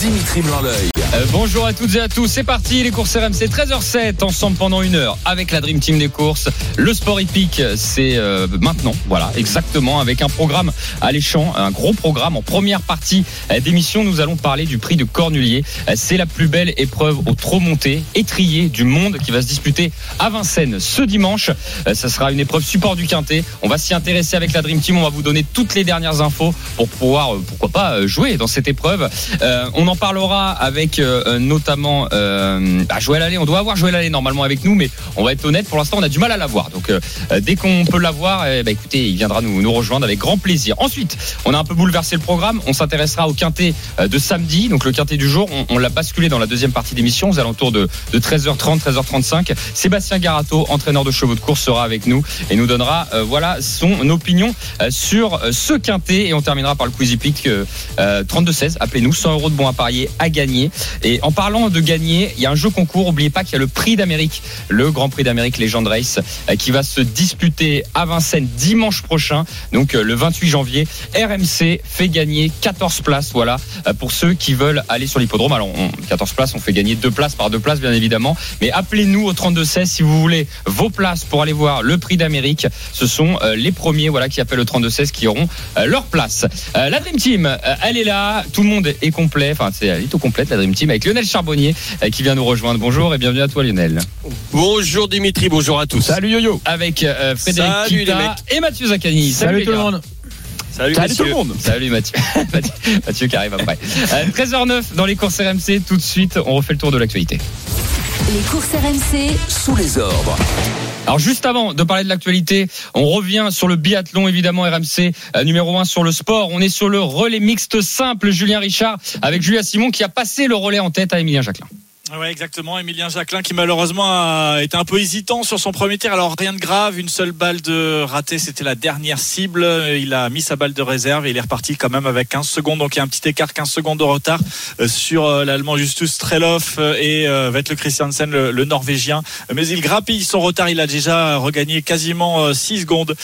Dimitri. Euh, bonjour à toutes et à tous, c'est parti les courses RMC 13h07 ensemble pendant une heure avec la Dream Team des courses. Le sport hippique c'est euh, maintenant, voilà exactement avec un programme alléchant, un gros programme en première partie euh, d'émission. Nous allons parler du prix de Cornulier. C'est la plus belle épreuve au trot monté, étrier du monde qui va se disputer à Vincennes ce dimanche. Ça sera une épreuve support du quintet. On va s'y intéresser avec la Dream Team. On va vous donner toutes les dernières infos pour pouvoir, pourquoi pas, jouer dans cette épreuve. En parlera avec euh, notamment euh, bah, Joël Allais. On doit avoir Joël Allais normalement avec nous, mais on va être honnête, pour l'instant on a du mal à l'avoir. Donc euh, dès qu'on peut l'avoir, eh ben, écoutez, il viendra nous, rejoindre avec grand plaisir. Ensuite, on a un peu bouleversé le programme. On s'intéressera au quintet de samedi, donc le quintet du jour. On, l'a basculé dans la deuxième partie d'émission, aux alentours de, de 13h30, 13h35. Sébastien Garato, entraîneur de chevaux de course, sera avec nous et nous donnera voilà son opinion sur ce quintet. Et on terminera par le euh, euh, 32-16. Appelez-nous, 100 euros de bons à parier à gagner. Et en parlant de gagner, il y a un jeu concours. N'oubliez pas qu'il y a le Prix d'Amérique, le Grand Prix d'Amérique Legend Race, euh, qui va se disputer à Vincennes dimanche prochain, donc euh, le 28 janvier. RMC fait gagner 14 places, voilà, euh, pour ceux qui veulent aller sur l'hippodrome. Alors, on- 14 places, on fait gagner deux places par deux places, bien évidemment. Mais appelez-nous au 32-16 si vous voulez vos places pour aller voir le Prix d'Amérique. Ce sont les premiers, voilà, qui appellent le 32-16 qui auront leur place. La Dream Team, elle est là, tout le monde est complet, enfin, c'est elle est tout complète, la Dream Team, avec Lionel Charbonnier euh, qui vient nous rejoindre. Bonjour et bienvenue à toi, Lionel. Bonjour Dimitri, bonjour à tous. Salut Yo-Yo. Avec euh, Frédéric Salut, les Kita mecs. et Mathieu Zaccani. Salut, tout le monde. Salut, Salut tout le monde. Salut Mathieu. Mathieu. Mathieu qui arrive après. Euh, 13h09 dans les courses RMC. Tout de suite, on refait le tour de l'actualité. Les courses RMC, Sous les ordres. Alors juste avant de parler de l'actualité, on revient sur le biathlon évidemment RMC euh, numéro 1 sur le sport. On est sur le relais mixte simple Julien Richard avec Julia Simon qui a passé le relais en tête à Emilien Jacquelin. Oui, exactement. Emilien Jacquelin qui malheureusement a été un peu hésitant sur son premier tir. Alors rien de grave, une seule balle de raté, c'était la dernière cible. Il a mis sa balle de réserve et il est reparti quand même avec 15 secondes. Donc il y a un petit écart, 15 secondes de retard euh, sur euh, l'Allemand Justus Streloff euh, et Vettel Christiansen, le, Norvégien. Mais il grappille son retard. Il a déjà regagné quasiment euh, 6 secondes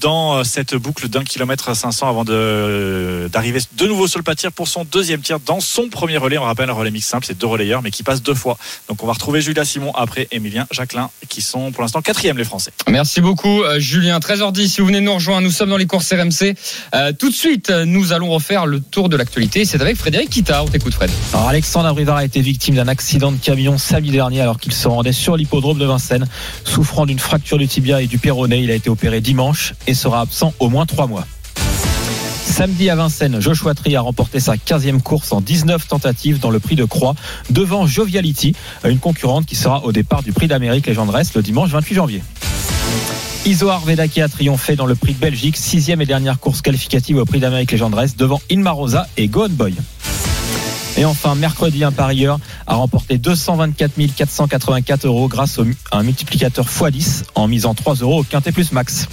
dans cette boucle d'un kilomètre 500 avant de- d'arriver de nouveau sur le pas de tir pour son deuxième tir dans son premier relais. On rappelle un relais mix simple, c'est deux relayeurs mais qui passent deux fois. Donc on va retrouver Julia Simon après Emilien Jacquelin qui sont pour l'instant quatrième les Français. Merci beaucoup euh, Julien. 13h10 si vous venez nous rejoindre, nous sommes dans les courses RMC. Euh, tout de suite, euh, nous allons refaire le tour de l'actualité. C'est avec Frédéric Kita. On t'écoute Fred. Alors Alexandre Abrivard a été victime d'un accident de camion samedi dernier alors qu'il se rendait sur l'hippodrome de Vincennes. Souffrant d'une fracture du tibia et du péroné, il a été opéré dimanche et sera absent au moins trois mois. Samedi à Vincennes, Joshua Tree a remporté sa 15e course en 19 tentatives dans le prix de Croix devant Joviality, une concurrente qui sera au départ du prix d'Amérique Legend Race le dimanche 28 janvier. Isoar Vedaki a triomphé dans le prix de Belgique, sixième et dernière course qualificative au prix d'Amérique Legend Race devant Inmarosa et Gohan Boy. Et enfin, mercredi, un parieur a remporté 224 484 euros grâce à un multiplicateur x10 en misant 3 euros au Quintet Plus Max.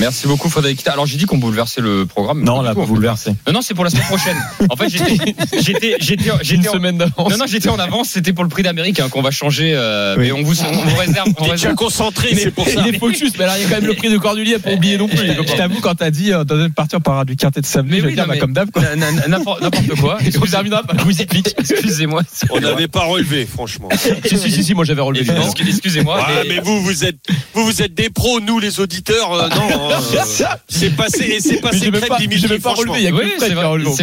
Merci beaucoup Frédéric. Alors j'ai dit qu'on bouleversait le programme. Non, vous fait. le versez. Non, non, c'est pour la semaine prochaine. En fait, j'étais, j'étais, j'étais, j'étais en- d'avance. Non, non, j'étais en avance. C'était pour le prix d'Amérique hein, qu'on va changer. euh, Oui. Mais on vous, on vous réserve. On réserve. concentré, c'est pour ça. Il est focus, mais là, il y a quand même le prix de Cornulier pour oublier non plus. Je t'avoue, quand t'as dit, euh, dans une partie, on parlera du Quintet de samedi, Mais je oui, vais dire, non, bah, mais- comme d'hab, quoi. N'importe n'importe quoi. Et on terminera par le quiz hippique. Excusez-moi. On n'avait pas relevé, franchement. Si, si, si, si, moi j'avais relevé Excusez-moi. Ah, mais- mais vous, vous êtes, vous, vous êtes des pros, nous, les auditeurs, euh, non. Euh, c'est passé, c'est Mais passé j'ai même crème, pas, Dimitri, j'ai même pas franchement. relevé, il y a que Oui, Fred c'est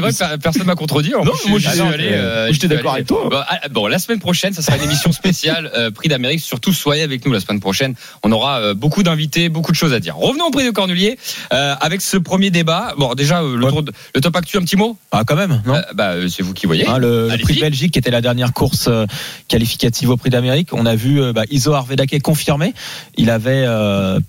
vrai, c'est que per- personne m'a contredit. En Non, moi, je je suis allé, euh, j'étais je d'accord avec toi. Bon, ah, bon, la semaine prochaine, ça sera une émission spéciale euh, Prix d'Amérique. Surtout, soyez avec nous la semaine prochaine. On aura euh, beaucoup d'invités, beaucoup de choses à dire. Revenons au Prix de Cornulier avec ce premier débat. Bon, déjà le, top actu, un petit mot? Ah, quand même, non? Bah, c'est vous qui voyez. Hein, le, prix de Belgique qui était la dernière course qualificative au prix d'Amérique. On a vu bah, Iso Arvedake confirmé. Il avait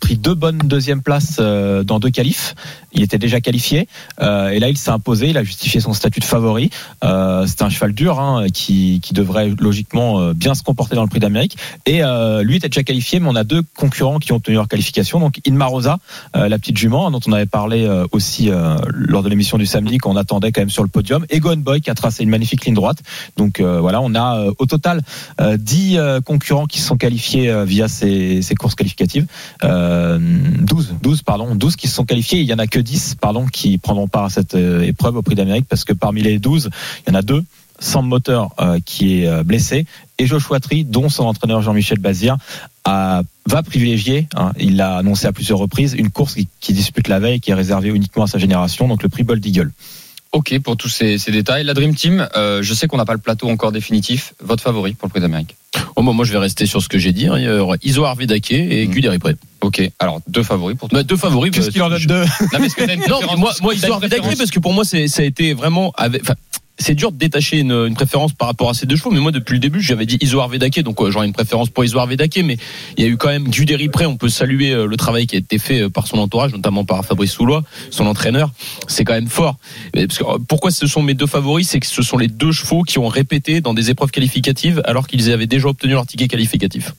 pris deux bonnes deuxième places dans deux qualifs. Il était déjà qualifié euh, et là il s'est imposé. Il a justifié son statut de favori. Euh, c'est un cheval dur hein, qui, qui devrait logiquement euh, bien se comporter dans le Prix d'Amérique. Et euh, lui était déjà qualifié, mais on a deux concurrents qui ont obtenu leur qualification. Donc Inma Rosa, euh, la petite jument dont on avait parlé euh, aussi euh, lors de l'émission du samedi qu'on attendait quand même sur le podium. Et Gone Boy qui a tracé une magnifique ligne droite. Donc euh, voilà, on a euh, au total euh, 10 euh, concurrents qui sont qualifiés euh, via ces, ces courses qualificatives. Euh, 12, 12 pardon, 12 qui se sont qualifiés. Il y en a que 10 pardon qui prendront part à cette euh, épreuve au Prix d'Amérique parce que parmi les 12, il y en a deux Sam Moteur qui est euh, blessé et Joshua Tree dont son entraîneur Jean-Michel Bazir va privilégier, hein, il l'a annoncé à plusieurs reprises, une course qui, qui dispute la veille qui est réservée uniquement à sa génération, donc le prix Bold Eagle. Ok pour tous ces, ces détails. La Dream Team, euh, je sais qu'on n'a pas le plateau encore définitif. Votre favori pour le Prix d'Amérique Oh, moi, moi, je vais rester sur ce que j'ai dit. hein. Il y aura Iso Arvedake et Mm. Guderi Pré. Ok, alors deux favoris pour toi. Bah, deux favoris. bah, Qu'est-ce qu'il en donne je- deux Non, mais est-ce que Non, moi, moi Iso parce que pour moi, ça a été vraiment avec. C'est dur de détacher une, une préférence par rapport à ces deux chevaux, mais moi depuis le début j'avais dit Iso Arvedake, donc euh, j'aurais une préférence pour Iso Arvedake, mais il y a eu quand même Guderi Pré, on peut saluer euh, le travail qui a été fait euh, par son entourage, notamment par Fabrice Soulois, son entraîneur, c'est quand même fort. Mais parce que, euh, pourquoi ce sont mes deux favoris, c'est que ce sont les deux chevaux qui ont répété dans des épreuves qualificatives alors qu'ils avaient déjà obtenu leur ticket qualificatif.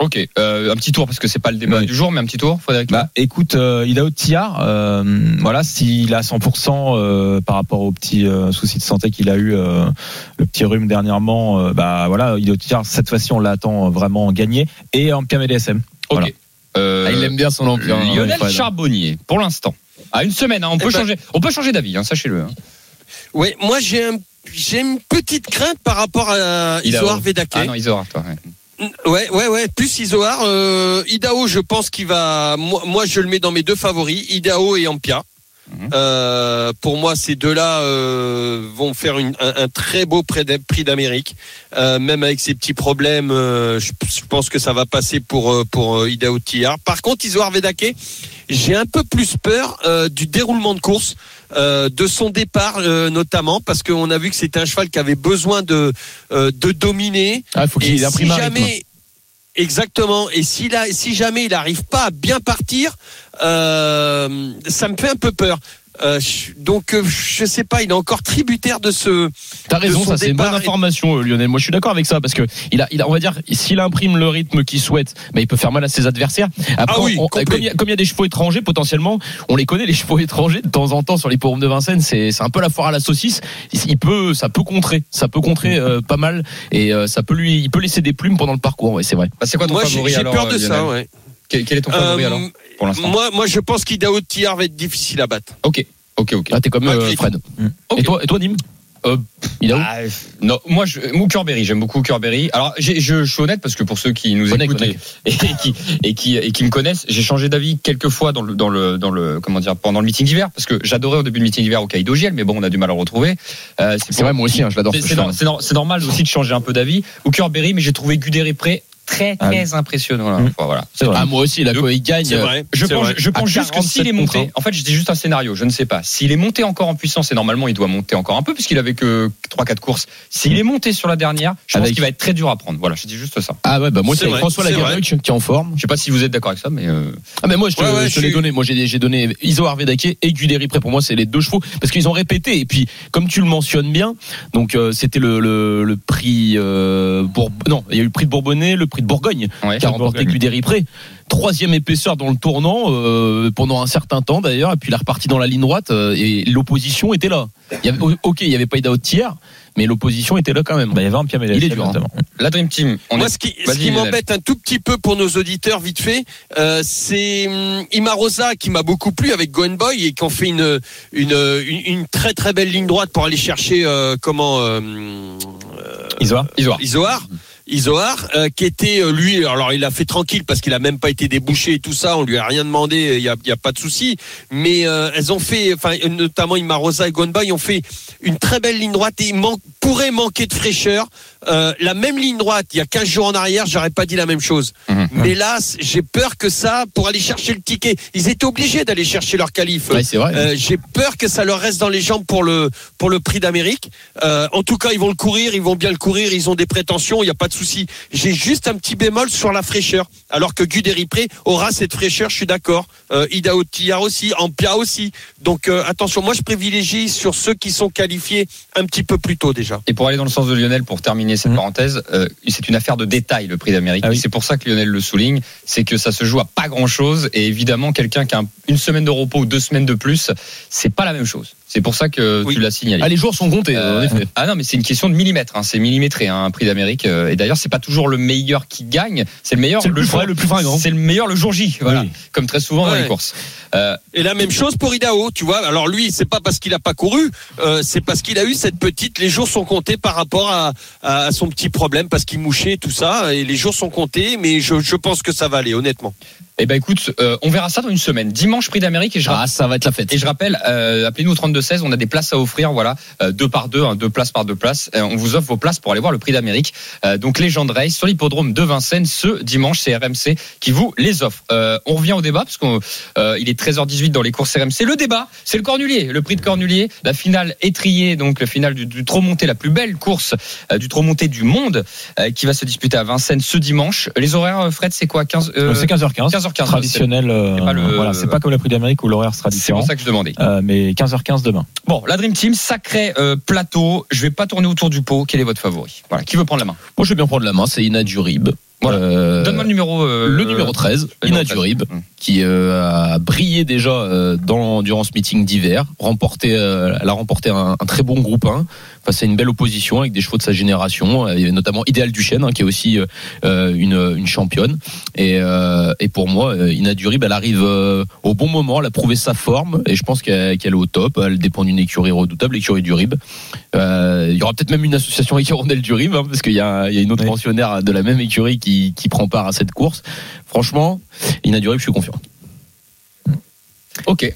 Ok, euh, un petit tour parce que c'est pas le débat Oui. du jour, mais un petit tour, Frédéric. Bah, écoute, euh, Idaho Tillard, euh, voilà, s'il a 100% euh, par rapport aux petits euh, soucis de santé qu'il a eu, euh, le petit rhume dernièrement, euh, bah voilà, Tillard, cette fois-ci, on l'attend vraiment gagner. Et en PMDSM. ok. voilà. Euh, Ah, il aime bien son empire. hein, Lionel. Charbonnier, pour l'instant. À une semaine, hein, on peut Eh ben- changer, on peut changer d'avis, hein, sachez-le. hein. Oui, moi j'ai un, j'ai une petite crainte par rapport à. Isoar Vedake. Ah non, Isoar, toi. ouais. Ouais, ouais, ouais. Plus Isoar. Euh, Idaho, je pense qu'il va. Moi, moi, je le mets dans mes deux favoris, Idaho et Ampia. Mhm. Euh, pour moi, ces deux-là euh, vont faire une- un, un très beau prix d'A- prix d'Amérique. Euh, même avec ces petits problèmes, je, je pense que ça va passer pour pour Idaho Tillard. Par contre, Isoar Vedake, j'ai un peu plus peur du déroulement de course, euh, de son départ euh, notamment, parce qu'on a vu que c'était un cheval qui avait besoin de euh, de dominer. Ah, faut Et qu'il imprime si jamais, exactement. Et s'il a, si jamais il n'arrive pas à bien partir, euh, ça me fait un peu peur. Euh, je- donc euh, je sais pas, il est encore tributaire de ce. T'as raison, ça c'est une bonne information, euh, Lionel. Moi, je suis d'accord avec ça parce que il a, il a, on va dire, s'il imprime le rythme qu'il souhaite, bah, il peut faire mal à ses adversaires. Après, Ah oui, on- comme il y, a- comme il y a des chevaux étrangers, potentiellement, on les connaît les chevaux étrangers de temps en temps sur les forums de Vincennes. C'est, un peu la foire à la saucisse. Il peut, ça peut contrer, ça peut contrer euh, pas mal et euh, ça peut lui, il peut laisser des plumes pendant le parcours. Ouais, c'est vrai. Bah, c'est quoi ton Moi j'ai favori j'ai peur de ça. Ouais. Quel, quel est ton favori Euh, alors pour l'instant moi, moi je pense qu'Idaho Tillard va être difficile à battre. Ok, ok, ok. Ah, t'es comme euh. Fred. Et toi, et toi, Dim Euh, Ah, non, moi, je, Mookerberry, j'aime beaucoup Kerberry. Alors, je, je suis honnête parce que pour ceux qui nous Connect, écoutent connect. Et, et qui et qui et qui me connaissent, j'ai changé d'avis quelques fois dans le dans le dans le comment dire pendant le meeting d'hiver parce que j'adorais au début du meeting d'hiver au Caïdo Giel, mais bon, on a du mal à le retrouver. Euh, C'est vrai, moi aussi, hein, je l'adore. C'est ce normal aussi de changer un peu d'avis. Ou Kerberry, mais j'ai trouvé Guderi prêt très Ah très impressionnant. Voilà. Mm. Enfin, voilà. C'est vrai. Ah, moi aussi, là, il gagne. C'est vrai. Je c'est pense, vrai. je pense À juste que s'il 47 est monté, en fait, c'était juste un scénario, je ne sais pas. S'il est monté encore en puissance, et normalement il doit monter encore un peu, puisqu'il avait que 3-4 courses. S'il est monté sur la dernière, je pense qu'il va être très dur à prendre. Voilà, je dis juste ça. Ah ouais, bah moi C'est François Lagaruc qui est en forme. Je sais pas si vous êtes d'accord avec ça, mais euh, Ah mais moi je te, Ouais, ouais, je te je l'ai suis- donné. Moi j'ai j'ai donné Iso Arvedake et Guderi Pré. Pour moi c'est les deux chevaux parce qu'ils ont répété et puis comme tu le mentionnes bien, donc euh, c'était le, le, le prix euh, Bourb- non il y a eu le prix de Bourbonnais, le prix de Bourgogne ouais. qui a remporté Guderi Pré. Troisième épaisseur dans le tournant euh, pendant un certain temps d'ailleurs et puis il est reparti dans la ligne droite euh, et l'opposition était là. Il y avait, ok il y avait pas Idaho tiers mais l'opposition était là quand même. Bah, il y avait un PMDSM. Il est dur, hein. La Dream Team, on Moi, est. ce qui, m'embête un tout petit peu pour nos auditeurs, vite fait, euh, c'est hum, Imarosa qui m'a beaucoup plu avec Gone Boy et qui ont fait une, une, une, une très très belle ligne droite pour aller chercher euh, comment euh, Isoar. Isoar. Isoar. Isoar, euh, qui était euh, lui, alors il a fait tranquille parce qu'il a même pas été débouché et tout ça, on lui a rien demandé, il y a, y a pas de souci. Mais euh, elles ont fait, enfin notamment Imarosa et Gonba, ils ont fait une très belle ligne droite et il man- pourrait manquer de fraîcheur. Euh, la même ligne droite, il y a 15 jours en arrière, j'aurais pas dit la même chose. Mhm. Mais là, c- j'ai peur que ça, pour aller chercher le ticket, ils étaient obligés d'aller chercher leur qualif. Ouais, c'est vrai. Euh, j'ai peur que ça leur reste dans les jambes pour le pour le prix d'Amérique. Euh, en tout cas, ils vont le courir, ils vont bien le courir, ils ont des prétentions, il n'y a pas de souci. J'ai juste un petit bémol sur la fraîcheur, alors que Guderipré aura cette fraîcheur, je suis d'accord. Euh, Ida Otillard aussi, Ampia aussi. Donc euh, attention, moi je privilégie sur ceux qui sont qualifiés un petit peu plus tôt déjà. Et pour aller dans le sens de Lionel, pour terminer cette Mhm. parenthèse, euh, c'est une affaire de détail le prix d'Amérique. Ah oui. C'est pour ça que Lionel le souligne, c'est que ça se joue à pas grand chose. Et évidemment, quelqu'un qui a un- une semaine de repos ou deux semaines de plus, c'est pas la même chose. C'est pour ça que Oui. tu l'as signalé. Ah, les jours sont comptés, Euh, en effet. ah non, mais c'est une question de millimètres. Hein. C'est millimétré, hein, un prix d'Amérique. Euh, Et d'ailleurs, c'est pas toujours le meilleur qui gagne. C'est le meilleur. C'est le plus jour- frais, le plus. C'est le meilleur le jour J. Voilà. Oui. Comme très souvent dans les courses. Euh, Et la même chose pour Idao, tu vois. Alors lui, c'est pas parce qu'il a pas couru, euh, c'est parce qu'il a eu cette petite. Les jours sont comptés par rapport à, à son petit problème, parce qu'il mouchait tout ça. Et les jours sont comptés, mais je, je pense que ça va aller, honnêtement. Eh ben écoute, euh, on verra ça dans une semaine. Dimanche prix d'Amérique et je Ah, ça va être la fête. Et je rappelle, euh, appelez-nous au 32-16, on a des places à offrir, voilà, euh, deux par deux, hein, deux places par deux places. Euh, on vous offre vos places pour aller voir le prix d'Amérique. Euh, donc Legend Race sur l'hippodrome de Vincennes ce dimanche, c'est RMC qui vous les offre. Euh, on revient au débat parce qu'il est 13h18 dans les courses RMC. Le débat, c'est le Cornulier, le prix de Cornulier, la finale étriée, donc la finale du, du trot monté, la plus belle course du trot monté du monde, euh, qui va se disputer à Vincennes ce dimanche. Les horaires, Fred, c'est quoi? 15 euh, c'est 15h15. 15h15. Traditionnel. euh, c'est pas le- Voilà, c'est pas comme le prix d'Amérique où l'horaire sera C'est différent. pour ça que je demandais. Euh, mais 15h15 demain. Bon, la Dream Team, sacré euh, plateau. Je vais pas tourner autour du pot. Quel est votre favori? Voilà, qui veut prendre la main? Moi, je vais bien prendre la main, c'est Ina Durib. Voilà. Euh, Donne-moi le numéro. euh, le numéro 13, le Ina numéro 13. Durib, Hum. qui euh, a brillé déjà euh, dans, durant ce meeting d'hiver. Remporté, euh, elle a remporté un, un très bon groupe 1 face à une belle opposition avec des chevaux de sa génération, euh, et notamment Idéal Duchesne, hein, qui est aussi euh, euh, une, une championne. Et, euh, et pour moi, Ina Durib, elle arrive euh, au bon moment, elle a prouvé sa forme, et je pense qu'elle est au top. Elle dépend d'une écurie redoutable, l'écurie Durib. Il y aura peut-être même une association avec Hirondelle Durib, hein, parce qu'il y a, il y a une autre Oui. pensionnaire de la même écurie qui, qui prend part à cette course. Franchement, Ina Durib, je suis confiant. Ok.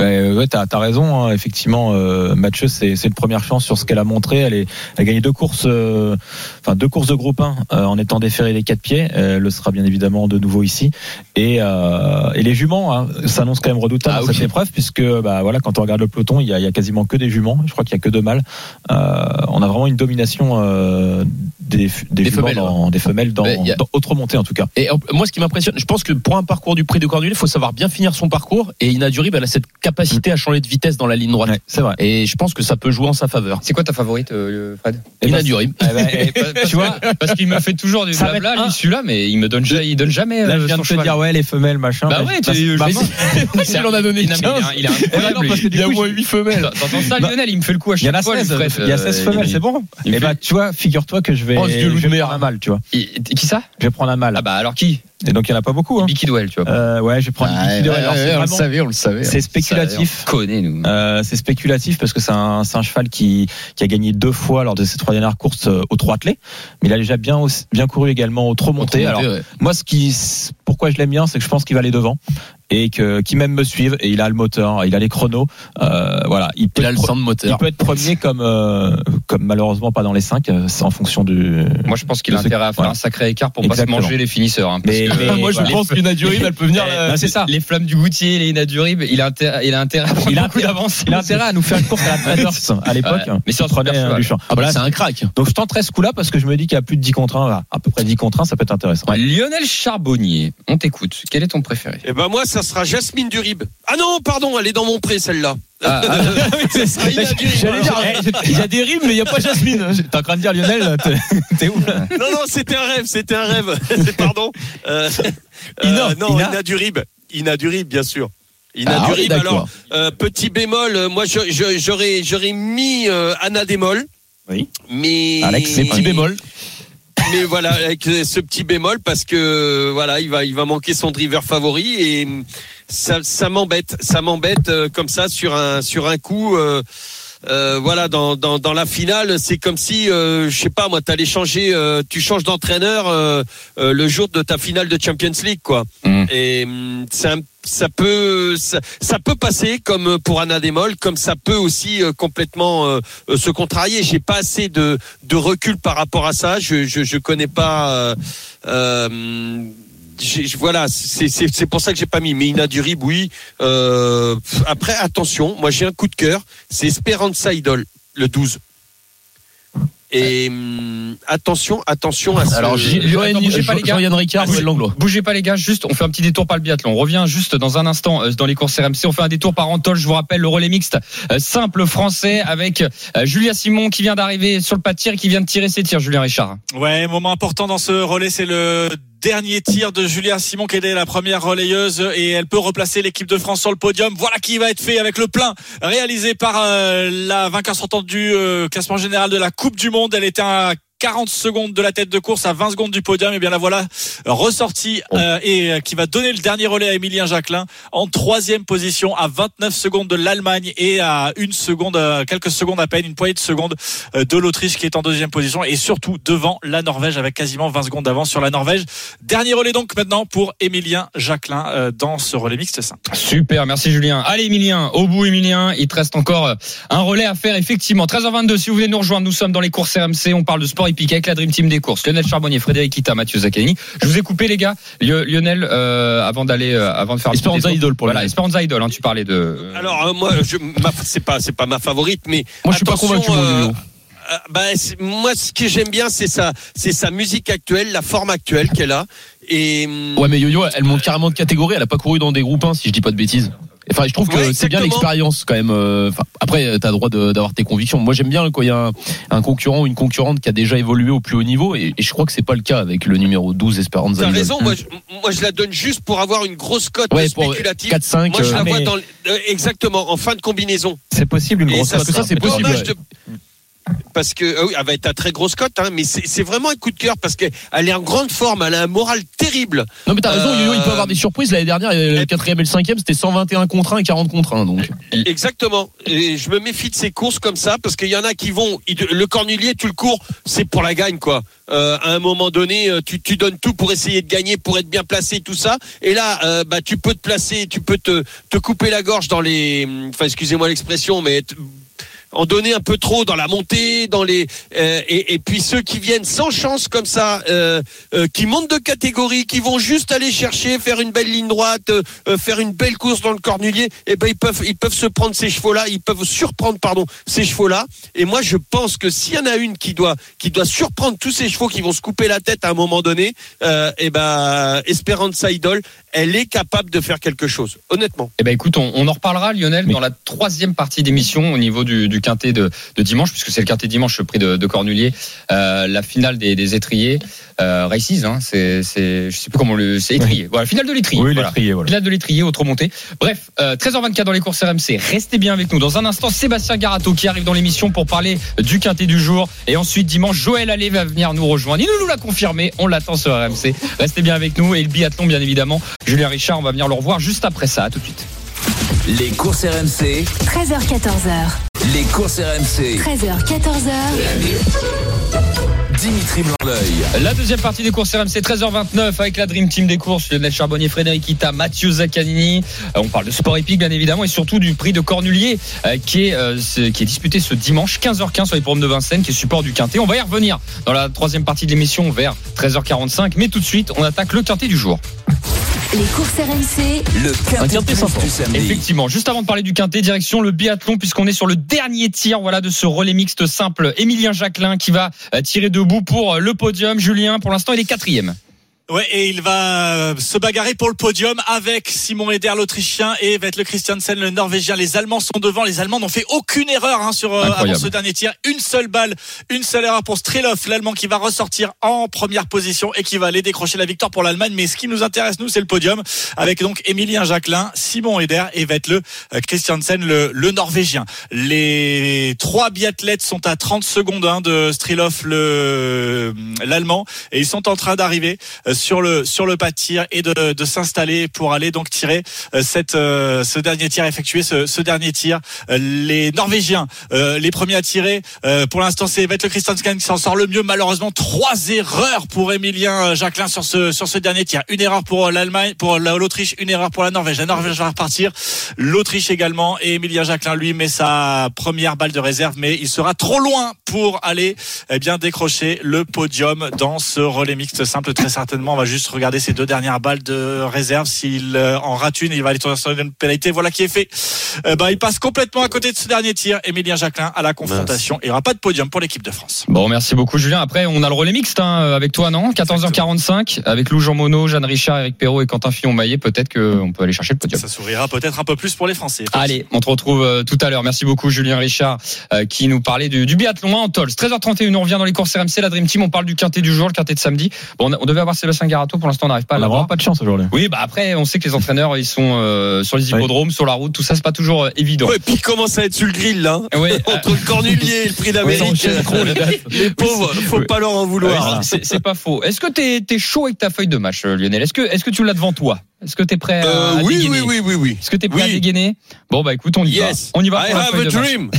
Ouais, ouais, t'as as raison. hein. Effectivement, euh, Mathieu, c'est c'est une première chance sur ce qu'elle a montré. Elle, est, elle a gagné deux courses, euh, enfin deux courses de groupe 1 euh, en étant déférée des quatre pieds. Elle le sera bien évidemment de nouveau ici. Et, euh, et les juments hein, s'annoncent quand même redoutables Ah cette épreuve, puisque bah voilà, quand on regarde le peloton, il y a, il y a quasiment que des juments. Je crois qu'il y a que deux mâles. Euh, on a vraiment une domination euh, des, des, Des juments femelles, dans, des femelles dans, a- dans autre montée en tout cas. Et moi, ce qui m'impressionne, je pense que pour un parcours du prix de Cornulier, il faut savoir bien finir son parcours. Et Ina Durib, elle a cette capacité à changer de vitesse dans la ligne droite. Ouais, c'est vrai. Et je pense que ça peut jouer en sa faveur. C'est quoi ta favorite, euh, Fred? Eh Ina ben, Durib. Eh ben, eh, Parce tu vois, parce qu'il me fait toujours du blabla, lui, celui-là, mais il me donne, il donne jamais. Là, euh, je viens de te dire, ouais, les femelles, machin. Bah ouais, tu- l'ai- Il en a donné il a- 15. il a un Eh ben incroyable, non, parce que lui. du Il y a au moins je- 8 femelles. T'entends ça, Lionel Il me fait le coup à Il y en chaque a fois. 16, lui, Fred. il y a 16 Euh, femelles, c'est bon. il me Et bah, tu vois, figure-toi que je vais, Oh, prendre un mâle, tu vois. Qui ça? Je vais prendre un mâle. Ah bah alors qui? Et donc, il n'y en a pas beaucoup, hein. Duel, tu vois. Euh, ouais, je vais prendre Doyle. Alors, c'est vraiment- on le savait. C'est spéculatif. On connaît, nous. Euh, c'est spéculatif parce que c'est un, un cheval qui, qui a gagné deux fois lors de ses trois dernières courses euh, au trot attelé, mais il a déjà bien, bien couru également au trot monté. Alors, moi, ce qui, pourquoi je l'aime bien, c'est que je pense qu'il va aller devant et que qui même me suivent et il a le moteur, il a les chronos. Euh, voilà, il peut, Il a le sang de il moteur. peut être premier comme, euh, comme malheureusement pas dans les cinq. euh, C'est en fonction du. Moi, je pense qu'il a intérêt à faire voilà. un sacré écart pour pas Exactement. se manger les finisseurs. hein, parce Mais- que- mais- Moi, je voilà. pense qu'Ina Durib, elle peut venir. Euh, c'est ça. Les flammes du Goutier, les Inadurib, il a intérêt, il a intérêt à Il a intérêt- d'avance. Il a intérêt à nous faire une course à la Traders à l'époque. Ouais, mais c'est un euh, du champ. Ah bah, Voilà, c'est un crack. Donc je tenterai ce coup-là parce que je me dis qu'il y a plus de 10 contre 1, à peu près 10 contre 1, ça peut être intéressant. Lionel Charbonnier, on t'écoute. Quel est ton préféré? Eh ben moi, ça sera Jasmine Durib. Ah non, pardon, elle est dans mon pré celle-là. Ah, ah. J'allais dire, eh, il y a des rimes, mais il n'y a pas Jasmine. T'es en train de dire Lionel, t'es- où là? Non, non, c'était un rêve, c'était un rêve. C'est pardon. Euh, Ina, euh, non, Ina. Ina, Durib. Ina Durib, bien sûr. Ina Ah Durib. Alors, euh, petit bémol, euh, moi, j'aurais, j'aurais mis euh, Anna Démol. Oui. Mais. Alex, Mes petits bémols. Mais voilà, avec ce petit bémol, parce que voilà, il va, il va manquer son driver favori et ça, ça m'embête, ça m'embête euh, comme ça sur un, sur un coup. euh, euh, voilà, dans, dans, dans la finale, c'est comme si, euh, je sais pas, moi, t'allais changer, euh, tu changes d'entraîneur le jour de ta finale de Champions League, quoi. Mm. Et c'est un- ça peut, ça, ça peut passer comme pour Anna Demol, comme ça peut aussi complètement se contrarier. J'ai pas assez de, de recul par rapport à ça. Je, je, je connais pas. Voilà, c'est c'est- c'est pour ça que j'ai pas mis. Mais Ina Durib, oui. Euh, après, attention, moi j'ai un coup de cœur. C'est Esperanza Idol, le 12. Et hum, attention, attention à ce. Alors, J- Attends, bougez pas, les gars. Ricard, Ah, Langlois. Bougez pas les gars, juste on fait un petit détour par le biathlon. On revient juste dans un instant euh, dans les courses RMC. On fait un détour par Antol. Je vous rappelle le relais mixte euh, simple français avec Julia Simon qui vient d'arriver sur le pas de tir et qui vient de tirer ses tirs. Julien Richard. Ouais, moment important dans ce relais, c'est le dernier tir de Julia Simon qui est la première relayeuse et elle peut replacer l'équipe de France sur le podium. Voilà qui va être fait avec le plein réalisé par euh, la vainqueur sortante du euh, classement général de la Coupe du Monde. Elle était à 40 secondes de la tête de course à 20 secondes du podium et bien la voilà ressortie euh, et euh, qui va donner le dernier relais à Emilien Jacquelin en troisième position à 29 secondes de l'Allemagne et à une seconde euh, quelques secondes à peine une poignée de secondes de l'Autriche qui est en deuxième position et surtout devant la Norvège avec quasiment 20 secondes d'avance sur la Norvège. Dernier relais donc maintenant pour Emilien Jacquelin dans ce relais mixte 5. Super, merci Julien. Allez Emilien, au bout Emilien, il te reste encore un relais à faire effectivement. 13h22 si vous voulez nous rejoindre, nous sommes dans les courses RMC, on parle de sport avec la Dream Team des courses. Lionel Charbonnier, Frédéric Ita, Mathieu Zaccani. Je vous ai coupé les gars. Lio- Lionel euh, avant d'aller euh, avant de faire Esperanza. Idol pour Voilà. Esperanza Idol hein, tu parlais de euh, Alors euh, moi, je, ma- c'est pas, c'est pas ma favorite, mais Moi, je suis pas convaincu, bah, moi, ce que j'aime bien, c'est sa, c'est sa musique actuelle, la forme actuelle qu'elle a. Et hum, Ouais, mais Yo-Yo, elle monte carrément de catégorie. Elle a pas couru dans des groupes 1, si je dis pas de bêtises. Enfin, je trouve que Ouais, c'est bien l'expérience quand même. euh, Enfin, après, t'as le droit d'avoir tes convictions. Moi, j'aime bien quand il y a un, un concurrent ou une concurrente qui a déjà évolué au plus haut niveau, et, et je crois que c'est pas le cas avec le numéro 12 Esperanza. T'as raison, moi je, moi je la donne juste pour avoir une grosse cote Ouais, pour spéculative. 4-5. Moi je la euh, vois mais- dans le- euh, exactement en fin de combinaison. C'est possible une grosse ça, cote, ça, hein. c'est possible, Dommage ouais. de- Parce que ah oui, elle va être à très grosse cote, hein, mais c'est vraiment un coup de cœur parce qu'elle est en grande forme, elle a un moral terrible. Non, mais t'as raison, Euh, il peut avoir des surprises. L'année dernière, le quatrième et le cinquième, c'était 121 contre 1 et 40 contre 1. Donc, Exactement. Et je me méfie de ces courses comme ça parce qu'il y en a qui vont. Le cornulier, tu le cours, c'est pour la gagne quoi. Euh, à un moment donné, euh, tu, tu donnes tout pour essayer de gagner, pour être bien placé, tout ça. Et là, euh, bah tu peux te placer, tu peux te, te couper la gorge dans les. Enfin, excusez-moi l'expression, mais en donner un peu trop dans la montée, dans les euh, et, puis ceux qui viennent sans chance comme ça, euh, euh, qui montent de catégorie, qui vont juste aller chercher, faire une belle ligne droite, faire une belle course dans le cornulier, et ben ils peuvent se prendre ces chevaux là, ils peuvent surprendre pardon ces chevaux là. Et moi je pense que s'il y en a une qui doit surprendre tous ces chevaux qui vont se couper la tête à un moment donné, et ben Esperanza Idol, elle est capable de faire quelque chose. Honnêtement. Eh ben écoute, on, on en reparlera Lionel dans la troisième partie d'émission au niveau du, du quintet de, de dimanche, puisque c'est le quintet dimanche le prix de, de Cornulier, euh, la finale des, des étriers, euh, Races, hein, c'est, c'est, je sais plus comment le, c'est étrier. Voilà, finale de l'étrier. Oui, voilà. l'étrier, voilà. Finale de l'étrier, autre montée. Bref, euh, 13h24 dans les courses RMC. Restez bien avec nous. Dans un instant, Sébastien Garato qui arrive dans l'émission pour parler du quintet du jour. Et ensuite, dimanche, Joël Allais va venir nous rejoindre. Il nous, nous l'a confirmé. On l'attend sur RMC. Restez bien avec nous. Et le biathlon, bien évidemment. Julien Richard, on va venir le revoir juste après ça. À tout de suite. Les courses RMC, 13h14h. les courses RMC. 13h 14h. Dimitri Blanc-L'œil. La deuxième partie des courses RMC 13h29 avec la Dream Team des courses, Lionel Charbonnier, Frédéric Ita, Mathieu Zaccanini. Euh, On parle de sport épique bien évidemment et surtout du prix de Cornulier euh, qui est euh, qui est disputé ce dimanche 15h15 sur les programmes de Vincennes qui est support du Quintet. On va y revenir dans la troisième partie de l'émission vers 13h45 mais tout de suite on attaque le Quintet du jour. Les courses RMC. Le quintet du. Effectivement, juste avant de parler du quintet, direction le biathlon puisqu'on est sur le dernier tir voilà de ce relais mixte simple. Émilien Jacquelin qui va tirer debout pour euh, le podium. Julien, pour l'instant, il est quatrième. Ouais, et il va euh, se bagarrer pour le podium avec Simon Eder, l'Autrichien, et Vettel Christiansen, le Norvégien. Les Allemands sont devant. Les Allemands n'ont fait aucune erreur hein, sur euh, avant ce dernier tir. Une seule balle, une seule erreur pour Strelov, l'Allemand qui va ressortir en première position et qui va aller décrocher la victoire pour l'Allemagne. Mais ce qui nous intéresse nous, c'est le podium avec donc Emilien Jacquelin, Simon Eder et Vettel euh, Christiansen, le, le Norvégien. Les trois biathlètes sont à 30 secondes hein, de Strelov, le l'Allemand, et ils sont en train d'arriver. Euh, sur le sur le pas de tir et de, de s'installer pour aller donc tirer euh, cette euh, ce dernier tir, effectuer ce, ce dernier tir. Euh, Les Norvégiens, les premiers à tirer. Pour l'instant, c'est Vettel Christensen qui s'en sort le mieux. Malheureusement, trois erreurs pour Emilien Jacquelin sur ce sur ce dernier tir. Une erreur pour l'Allemagne, pour la- l'Autriche, une erreur pour la Norvège. La Norvège va repartir. L'Autriche également. Et Emilien Jacquelin, lui, met sa première balle de réserve, mais il sera trop loin pour aller eh bien décrocher le podium dans ce relais mixte simple. Très certainement, on va juste regarder ces deux dernières balles de réserve. S'il euh, en rate une, il va aller sur une pénalité. Voilà qui est fait. Eh ben, il passe complètement à côté de ce dernier tir. Emilien Jacquelin à la confrontation. Il n'y aura pas de podium pour l'équipe de France. Bon, merci beaucoup Julien. Après, on a le relais mixte hein, avec toi, non? 14h45 avec Lou Jean Monod, Jeanne Richard, Eric Perrault et Quentin Fillon-Maillet. Peut-être qu'on peut aller chercher le podium. Ça sourira peut-être un peu plus pour les Français. Allez, on te retrouve euh, tout à l'heure. Merci beaucoup Julien Richard euh, qui nous parlait du, du biathlon en Tols. 13h31, on revient dans les courses RMC, la Dream Team. On parle du quintet du jour, le quintet de samedi. Bon, on, a- on devait avoir Sébastien Garato, pour l'instant on n'arrive pas à l'avoir. pas de chance aujourd'hui. Oui, bah après, on sait que les entraîneurs, ils sont euh, sur les hippodromes, sur la route, tout ça, c'est pas toujours euh, évident. Ouais, puis il commence à être sur le grill là. Ouais, Entre le Cornulier et le prix d'Amérique. les pauvres, faut Oui. pas leur en vouloir. c'est c'est pas faux. Est-ce que t'es es chaud avec ta feuille de match, euh, Lionel? Est-ce que, est que tu l'as devant toi? Est-ce que t'es prêt à, Euh, à oui, dégainer oui, oui, oui, oui. Est-ce que t'es prêt à dégainer? Bon, bah écoute, on y Yes. va. On y va I pour la have feuille a de match. dream.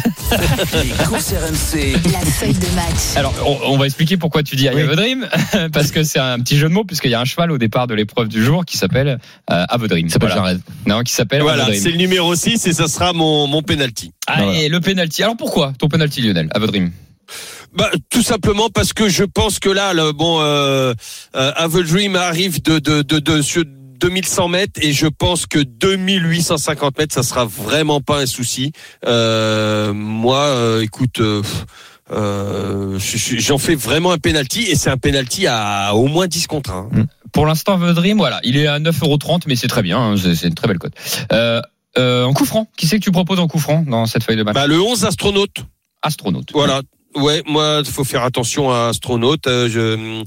Les courses RMC. La feuille de match. Alors, on, on va expliquer pourquoi tu dis I have a dream, parce que c'est un petit jeu de mots, puisqu'il y a un cheval au départ de l'épreuve du jour qui s'appelle euh, Have a dream. S'appelle Voilà. Jared. Non, qui s'appelle Voilà, dream. c'est le numéro 6 et ça sera mon, mon penalty. Allez, le penalty. Alors pourquoi ton penalty, Lionel Have a dream? Bah, tout simplement parce que je pense que là, le, bon, euh, euh, Have a Dream arrive de, de, de, de, 2100 mètres et je pense que 2850 mètres, ça sera vraiment pas un souci. Euh, moi, euh, écoute, euh, euh, je- je- j'en fais vraiment un penalty et c'est un penalty à au moins 10 contre 1. Pour l'instant, dream, voilà, il est à 9,30€, mais c'est très bien, hein, c'est c'est une très belle cote. Euh, euh, en coup franc, qui c'est que tu proposes en coup franc dans cette feuille de match? Bah, le 11 astronaute. Astronaute. Voilà. Ouais, moi, il faut faire attention à Astronaute. Euh, je,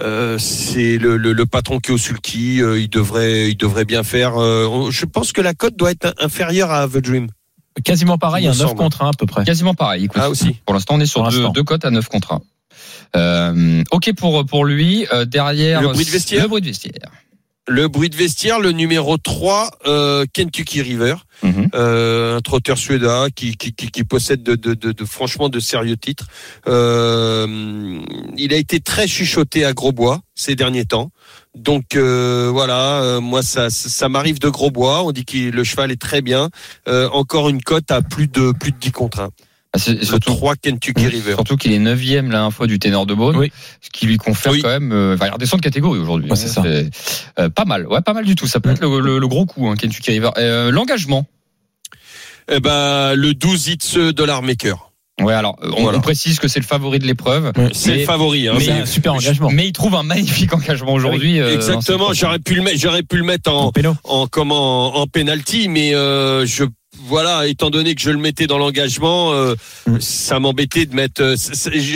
euh, c'est le, le, le patron Kiosulki. Euh, il devrait, il devrait bien faire. euh, je pense que la cote doit être inférieure à The Dream. Quasiment pareil, un 9 semble. contre 1 à peu près. Quasiment pareil. Écoute, Ah aussi. Pour l'instant, on est sur Pour deux, cotes à 9 contre 1. Euh, ok pour pour lui euh, derrière Le bruit de vestiaire le bruit de vestiaire Le bruit de vestiaire, le numéro 3, euh, Kentucky River, Mhm. euh, un trotteur suédois qui, qui, qui, qui possède de, de, de, de- franchement de sérieux titres. Euh, il a été très chuchoté à Grosbois ces derniers temps. Donc euh, voilà, euh, moi ça, ça, m'arrive de Grosbois. On dit que le cheval est très bien. Euh, encore une cote à plus de plus de 10 contre 1. Ah, c'est- Le surtout 3 Kentucky River. surtout qu'il est 9 la fois du ténor de Beaune Oui. ce qui lui confère Oui. quand même euh, redescend de catégorie aujourd'hui Ouais, c'est ça. euh, pas mal ouais pas mal du tout ça peut être le, le- le gros coup hein, Kentucky River Euh, l'engagement Eh ben le 12 hits Dollar Maker. ouais alors euh, on, Voilà. on précise que c'est le favori de l'épreuve C'est le favori. Hein, mais- C'est un super engagement. mais il trouve un magnifique engagement aujourd'hui dans Exactement. J'aurais pu le mettre. J'aurais pu le mettre en en comment en penalty mais euh, je voilà étant donné que je le mettais dans l'engagement euh, Mm. ça m'embêtait de mettre euh,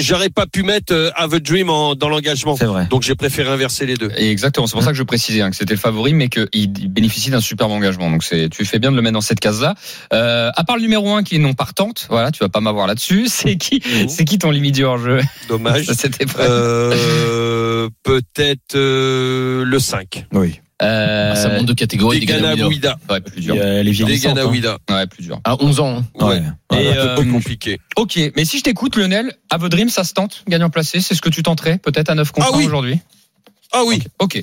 j'aurais pas pu mettre euh, Have a Dream en, dans l'engagement C'est vrai. donc j'ai préféré inverser les deux Et exactement, c'est pour ça que je précisais hein, que c'était le favori, mais qu'il il bénéficie d'un superbe engagement. Donc c'est, tu fais bien de le mettre dans cette case-là. Euh, à part le numéro 1 qui est non partante, voilà, tu vas pas m'avoir là-dessus. C'est qui, Mhm. c'est qui ton limite du hors-jeu? Dommage C'était euh, peut-être euh, le 5 Oui. Euh, Ah, ça monte de catégorie des Degana Gana Ouida ouais, plus dur. a les Degana hein. Ouais, plus dur. À 11 ans. hein. ouais, Ouais. Et, un peu euh, compliqué Ok, mais si je t'écoute, Lionel, à votre dream, ça se tente, gagnant placé, c'est ce que tu tenterais, peut-être à 9 contre Ah 1 oui. aujourd'hui. ah oui Ok,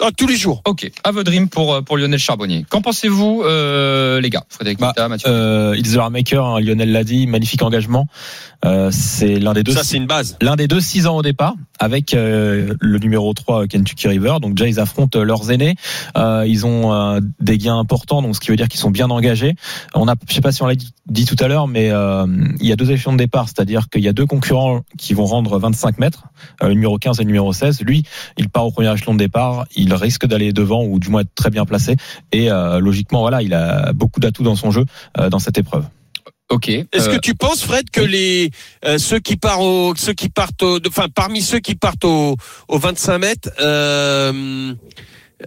ah, tous les jours ok. À votre dream pour euh, pour Lionel Charbonnier. Qu'en pensez-vous, euh, les gars Frédéric Bah, Mita, Mathieu. Euh, It's the Maker, hein, Lionel l'a dit, magnifique engagement. Euh, c'est l'un des deux. ça c'est une base L'un des deux 6 ans au départ, avec euh, le numéro 3 Kentucky River. Donc déjà, ils affrontent euh, leurs aînés. Euh, ils ont euh, des gains importants, donc ce qui veut dire qu'ils sont bien engagés. On a, je sais pas si on l'a dit, dit tout à l'heure, mais euh, il y a deux échelons de départ, c'est-à-dire qu'il y a deux concurrents qui vont rendre 25 mètres, euh, le numéro 15 et le numéro 16. Lui, il part au premier échelon de départ, il risque d'aller devant ou du moins être très bien placé. Et euh, logiquement, voilà, il a beaucoup d'atouts dans son jeu euh, dans cette épreuve. Ok. Est-ce euh, que tu penses, Fred, que les euh, ceux qui partent au, ceux qui partent, au- enfin parmi ceux qui partent au, au 25 mètres, euh, Euh,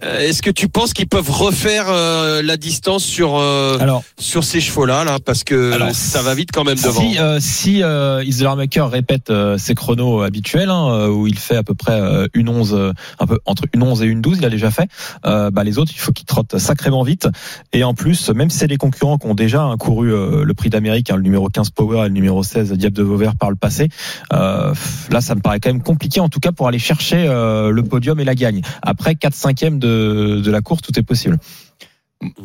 Est-ce que tu penses qu'ils peuvent refaire euh, la distance sur euh, Alors, sur ces chevaux-là là parce que Alors, ça va vite quand même devant. si, euh, si euh, Isler Maker répète euh, ses chronos habituels, hein, euh, où il fait à peu près euh, une 11, euh, un peu entre une 11 et une 12, il a déjà fait. Euh, bah, les autres, il faut qu'ils trottent sacrément vite. Et en plus, même si c'est des concurrents qui ont déjà hein, couru euh, le prix d'Amérique, hein, le numéro 15 Power et le numéro 16 Diable de Vauvert par le passé, euh, là, ça me paraît quand même compliqué, en tout cas pour aller chercher euh, le podium et la gagne. Après 4 5 de, de la course, tout est possible.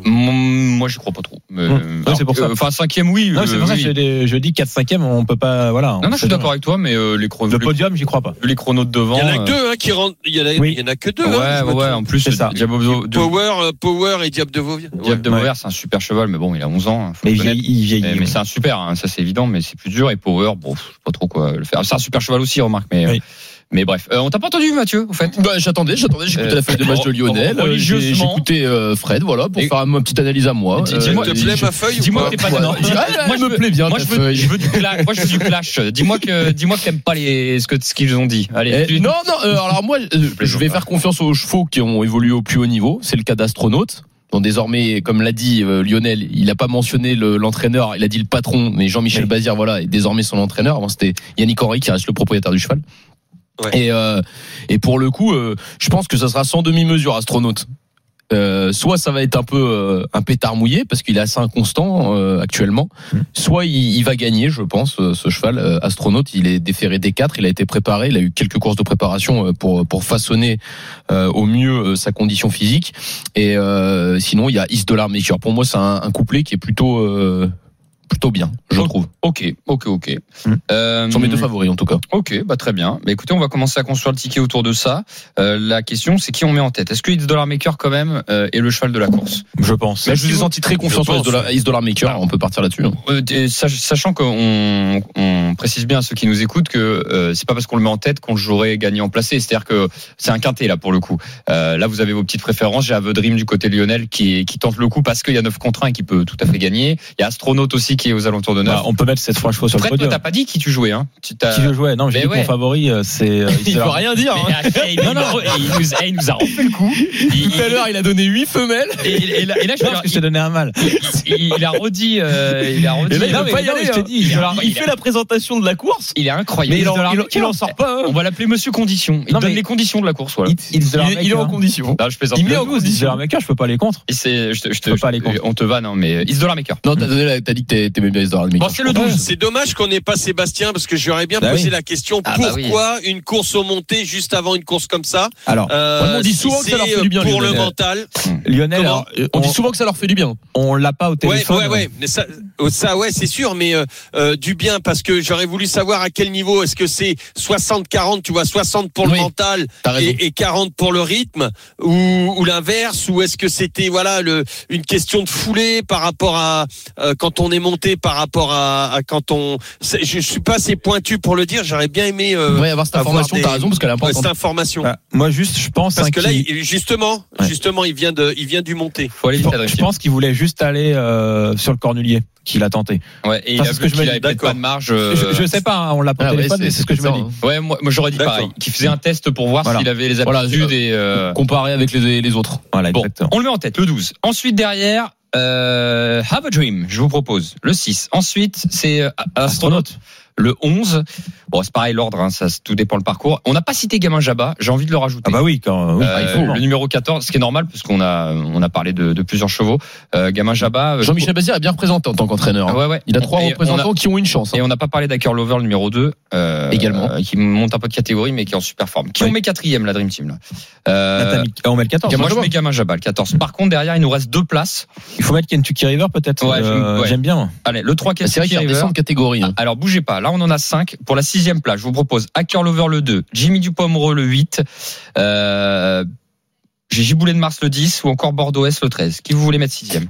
Moi, je crois pas trop. Hum. euh, Ouais, c'est pour ça. euh, Enfin, cinquième, oui. Non, c'est euh, pour ça que oui. je, dis- je dis 4 5 on peut pas. Voilà. Non, non, je suis d'accord avec toi, mais euh, les chronos, Le podium, j'y crois pas. les chronos de devant. Il y en a que deux hein, qui rentrent. Il y en a, Oui. il y en a que deux. Ouais, hein, ouais, ouais, en plus, C'est ça. Diable de- de- Power, Power et Diable de Vauvert. Diable de. Vauvert, c'est un super cheval, mais bon, il a 11 ans. hein, faut Mais il vieillit. il vieillit, Mais, mais c'est un super, hein, ça c'est évident, mais c'est plus dur. Et Power, bon, je sais pas trop quoi le faire. C'est un super cheval aussi, remarque. Mais, Oui. Mais bref, Euh, on t'a pas entendu, Mathieu, au fait Bah, j'attendais, j'attendais, j'écoutais Euh, la feuille de match de Lionel. euh, j'ai- religieusement. J'écoutais euh, Fred, voilà, pour Et- faire ma petite analyse à moi. Euh, dis-moi- te plaît ma feuille Dis-moi que t'es pas dis- ouais, moi, je me plaît bien, Moi je veux, je veux du clash. Moi je veux du clash. Dis-moi que, dis-moi que t'aimes pas les ce que ce qu'ils ont dit. Allez. Eh, non, non, euh, alors moi, je vais faire confiance aux chevaux qui ont évolué au plus haut niveau. C'est le cas d'Astronaute. Donc désormais, comme l'a dit euh, Lionel, il n'a pas mentionné le- l'entraîneur, il a dit le patron, mais Jean-Michel Oui. Bazir, voilà, est désormais son entraîneur. Avant c'était Yannick Henry qui reste le propriétaire du cheval. Ouais. Et, euh, et pour le coup, euh, je pense que ça sera sans demi-mesure Astronaute. Euh, soit ça va être un peu euh, un pétard mouillé parce qu'il est assez inconstant euh, actuellement, soit il, il va gagner, je pense, euh, ce cheval euh, astronaute. Il est déféré des quatre, il a été préparé, il a eu quelques courses de préparation euh, pour pour façonner euh, au mieux euh, sa condition physique. Et euh, sinon, il y a Is Dollar Maker. Pour moi, c'est un, un couplet qui est plutôt euh, plutôt bien, je Oh. trouve. Ok, ok, ok. Hmm. Euh, Ce sont mes deux favoris en tout cas. Ok, bah très bien. Mais écoutez, on va commencer à construire le ticket autour de ça. Euh, la question, c'est qui on met en tête? Est-ce que It's Dollar Maker quand même euh, est le cheval de la course? Je pense. Là, je vous ai senti très confiant sur Is Dollar, Is Dollar Maker. On peut partir là-dessus. hein. Euh, Sachant qu'on on précise bien à ceux qui nous écoutent que euh, c'est pas parce qu'on le met en tête qu'on jouerait gagné en placé. C'est-à-dire que c'est un quintet là pour le coup. Euh, là, vous avez vos petites préférences. J'ai Aveu Dream du côté Lionel qui, qui tente le coup parce qu'il y a 9 contre 1 et qui peut tout à fait gagner. Il y a Astronaute aussi qui est aux alentours de 9. Bah, on peut mettre ces trois chevaux sur le Fred, toi, podium. t'as pas dit qui tu jouais, hein tu t'as- Qui je jouais Non, j'ai Mais dit que ouais. mon favori, euh, c'est. euh, Il peut rien dire. hein. Mais, euh, il, Non, non. il nous, eh, il nous a refait le coup. Il- Tout à l'heure, il a donné 8 femelles. et, et là, et là, je Non, parce que je t'ai donné un mal. il, il a redit, euh, il a redit. Là, il Non, veut mais pas y non, aller. mais je t'ai hein. dit, Il, il a- il fait la présentation de la course. il est incroyable. Mais il en, sort pas. hein. On va l'appeler Monsieur Condition. Il Non, donne mais- les conditions de la course, voilà. Il- est, il est en condition. Non, je plaisante. Il met en Le 12, condition. Je peux pas aller contre. Je te, je te, Je peux pas aller contre. on te hein, mais Dollar Maker. Non, t'as donné la- t'as dit que bien. Bon, c'est le 12. C'est dommage qu'on n'ait pas Sébastien parce que j'aurais bien Bah posé oui. la question Ah bah oui. pourquoi une course au monté juste avant une course comme ça Alors, euh, on dit si souvent que ça leur fait du bien, pour le Lionel. mental. Lionel, Comment alors, euh, On on, dit souvent que ça leur fait du bien. on l'a pas au téléphone. ouais, ouais. Mais ça, euh, ça, ouais, c'est sûr. Mais euh, euh, du bien parce que j'aurais voulu savoir à quel niveau. Est-ce que c'est 60-40, tu vois, 60 pour le Oui, mental et, et 40 pour le rythme, ou, ou l'inverse, ou est-ce que c'était voilà le, une question de foulée par rapport à euh, quand on est monté par rapport à, à quand on. Je, suis pas assez pointu pour le dire. J'aurais bien aimé euh, Ouais, avoir cette avoir information, des- t'as raison, parce qu'elle est importante. cette information. Bah, moi, juste, je pense. Parce hein, que là, il- justement, Ouais. justement, il vient de, il vient du monté. Faut aller je vite, pense- Adrien. je pense qu'il voulait juste aller euh, sur le cornulier qu'il a tenté. Ouais, et il Parce a que vu je me qu'il dis, avait peut-être d'accord. pas de marge. euh, Je, je sais pas, hein, on l'a pas Ah ouais, mais c'est ce que je me dis. hein. Ouais, moi, moi j'aurais dit pareil. Qu'il faisait un test pour voir Voilà. s'il avait les Voilà, aptitudes je- et. euh, Comparé avec les, les autres. Voilà, Bon, exactement. on le met en tête, le 12. Ensuite, derrière, euh, Have a Dream, je vous propose, le 6. Ensuite, c'est euh, Astronaute, le 11. Bon, c'est pareil, l'ordre, hein, ça, tout dépend le parcours. On n'a pas cité Gamin Jabba, j'ai envie de le rajouter. Ah bah oui, quand oui, Euh, il faut. le numéro 14, ce qui est normal, parce qu'on a, on a parlé de, de plusieurs chevaux. Euh, Gamin Jabba. euh, Jean-Michel Bazir est bien représenté en tant qu'entraîneur. Ah hein. ouais, ouais. Il a trois Et représentants qui ont une chance. hein. Et on n'a pas parlé d'Acker Lover, le numéro 2. euh, Également. qui monte un peu de catégorie, mais qui est en super forme. Qui Oui. on met quatrième, la Dream Team, là. Là, t'as mis- on met le 14. moi, je mets Gamin Jabba, le 14. Par contre, derrière, il nous reste deux places. Il faut mettre Kentucky River peut-être. Ouais. J'aime bien. Allez, le 3 C'est vrai qu'il River. catégorie. Alors bougez pas, là on en a 5 pour la sixième place. Je vous propose Hacker Lover le 2, Jimmy Dupont-Amoureux le 8, euh, j'ai Giboulet de Mars le 10 ou encore Bordeaux S le 13. Qui vous voulez mettre sixième?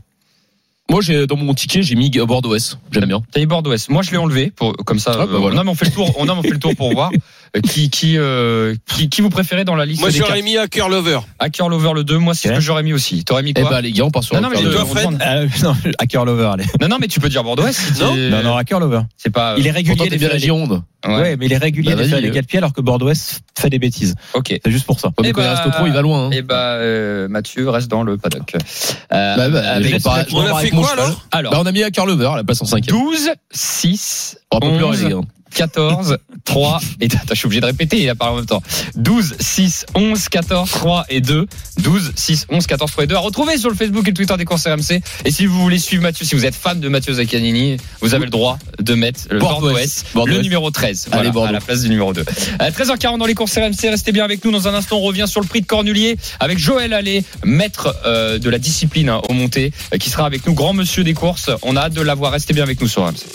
Moi, j'ai dans mon ticket, j'ai mis Bordeaux S. J'aime bien. T'as mis Bordeaux S. Moi je l'ai enlevé pour comme ça. Ah, bah, euh, voilà. Non mais on fait le tour. On, non, mais on fait le tour pour voir euh, qui qui, euh, qui qui vous préférez dans la liste Moi, des j'aurais mis Hacker Lover. Hacker Lover le 2. Moi c'est ce que j'aurais mis aussi. T'aurais mis Eh quoi ben, les gars, on part sur Non, le non, mais toi, on Fred Euh, non, Hacker Lover, allez. non non mais tu peux dire Bordeaux S. si Non. Non, non, Hacker Lover. C'est pas. Il est Pourtant, régulier. t'es les bien la Ferrari. Gironde. Ouais, mais il est régulier Bah, de faire vas-y, les euh. 4 pieds alors que Bordeaux-Est fait des bêtises. Ok. C'est juste pour ça. Mais Eh quand il bah, reste trop, il va loin. hein. Et bah, euh, Mathieu reste dans le paddock. Euh, Bah, bah, avec- je On a fait quoi, alors alors, Bah, on a mis à Carlover à la place en 5 12, 6, On pas pleurer, 11, les gars. 14, 3 et attends, je suis obligé de répéter, il a parlé en même temps. 12, 6, 11, 14, 3 et 2. 12, 6, 11, 14, 3 et 2. À retrouver sur le Facebook et le Twitter des courses RMC. Et si vous voulez suivre Mathieu, si vous êtes fan de Mathieu Zaccanini, vous avez le droit de mettre le Bordeaux Bordeaux le numéro 13. Allez, voilà, à la place du numéro 2. À 13h40 dans les courses RMC, restez bien avec nous. Dans un instant, on revient sur le prix de Cornulier avec Joël Allais, maître euh, de la discipline hein, au monté, euh, qui sera avec nous, grand monsieur des courses. On a hâte de l'avoir. Restez bien avec nous sur RMC.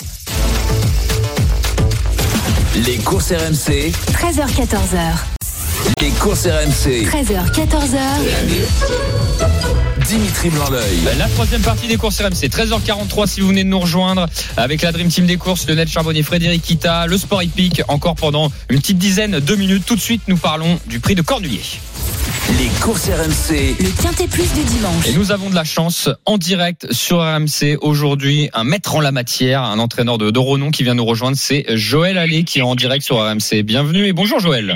Les courses RMC, 13h14h. les courses RMC. 13h 14h. Dimitri Blanc-L'œil. La troisième partie des courses RMC, 13h43 si vous venez de nous rejoindre avec la Dream Team des courses, Lionel Charbonnier, Frédéric Kita, le Sport Hippique, encore pendant une petite dizaine de minutes. Tout de suite, nous parlons du prix de Cornulier. Les courses RMC, Le Quintet Plus du dimanche. Et nous avons de la chance en direct sur RMC aujourd'hui, un maître en la matière, un entraîneur de, de renom qui vient nous rejoindre, c'est Joël Allais qui est en direct sur RMC. Bienvenue et bonjour Joël.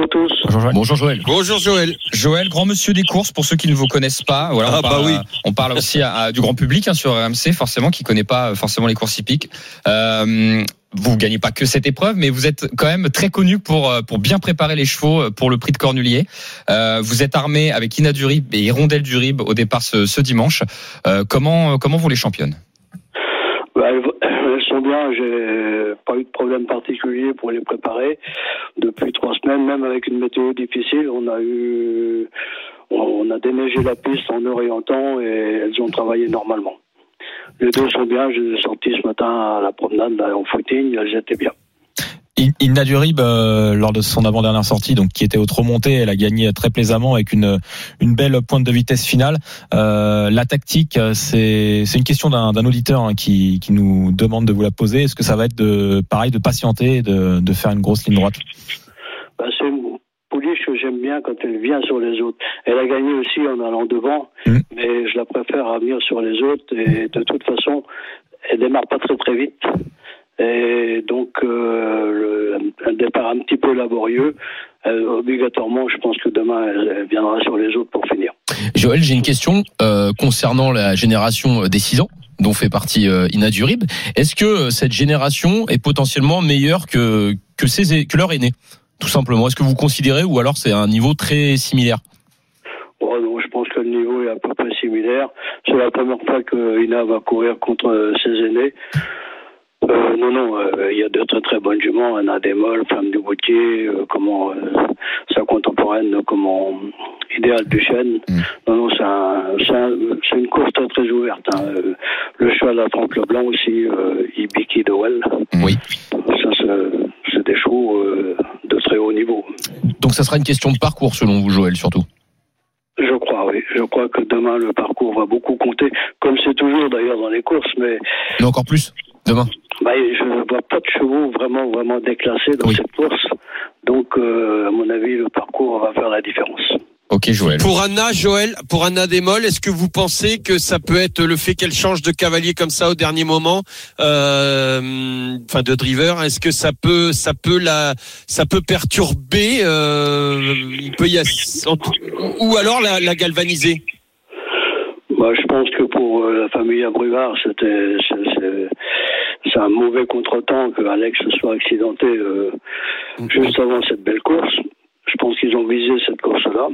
Bonjour à tous. Bonjour Joël. Bonjour Joël. Joël, grand monsieur des courses, pour ceux qui ne vous connaissent pas, voilà, on, Ah, bah parle, oui. on parle aussi à, à du grand public hein, sur RMC, forcément, qui connaît pas forcément les courses hippiques. Euh, vous gagnez pas que cette épreuve, mais vous êtes quand même très connu pour euh, pour bien préparer les chevaux euh, pour le prix de Cornulier. Euh, vous êtes armé avec Ina Durib et Hirondelle Durib au départ ce, ce dimanche. Euh, comment comment vous les championne Bah, j'ai pas eu de problème particulier pour les préparer. Depuis trois semaines, même avec une météo difficile, on a eu, on a déneigé la piste en heure et elles ont travaillé normalement. Les deux sont bien, je les ai sortis ce matin à la promenade, en footing, elles étaient bien. Il- Ilna Durib, euh, lors de son avant-dernière sortie, donc qui était au trop monté, elle a gagné très plaisamment avec une une belle pointe de vitesse finale. Euh, la tactique, euh, c'est une question d'un auditeur hein, qui qui nous demande de vous la poser. Est-ce que ça va être de pareil de patienter, et de de faire une grosse ligne droite? Bah, c'est une pouliche que j'aime bien quand elle vient sur les autres. Elle a gagné aussi en allant devant, Mhm. mais je la préfère à venir sur les autres. Et de toute façon, elle démarre pas très très vite. Et donc, euh, le, un départ un petit peu laborieux. Euh, obligatoirement, je pense que demain, elle, viendra sur les autres pour finir. Joël, j'ai une question euh, concernant la génération des 6 ans dont fait partie euh, Ina Durib. Est-ce que euh, cette génération est potentiellement meilleure que que ses que leur aînés Tout simplement? Est-ce que vous considérez ou alors c'est un niveau très similaire? Oh non, je pense que le niveau est à peu près similaire. C'est la première fois que Ina va courir contre euh, ses aînés. Euh, non, non, euh, il y a de très très bonnes juments. Anna Démol, Femme du Boutier, euh, comment euh, sa contemporaine, comment Idéal Duchesne. Mm. Non, non, c'est un, un- une course très très ouverte. hein. Euh, Le cheval à trempe blanc aussi, euh, Ibiki de Well. Oui. Ça, c'est- c'est des chevaux euh, de très haut niveau. Donc ça sera une question de parcours selon vous, Joël, surtout? Je crois, oui. Je crois que demain, le parcours va beaucoup compter, comme c'est toujours d'ailleurs dans les courses, mais Mais encore plus demain? Bah, je ne vois pas de chevaux vraiment, vraiment déclassés dans Oui. cette course. Donc, euh, à mon avis, le parcours va faire la différence. Ok Joël. Pour Anna, Joël, pour Anna Desmolles, est-ce que vous pensez que ça peut être le fait qu'elle change de cavalier comme ça au dernier moment, euh, enfin de driver, est-ce que ça peut, ça peut la, ça peut perturber, euh, il peut y a- ou alors la, la galvaniser? Bah, je pense que pour la famille Abruvard, c'était c'est- un mauvais contretemps que Alex se soit accidenté euh, juste avant cette belle course. Je pense qu'ils ont visé cette course-là.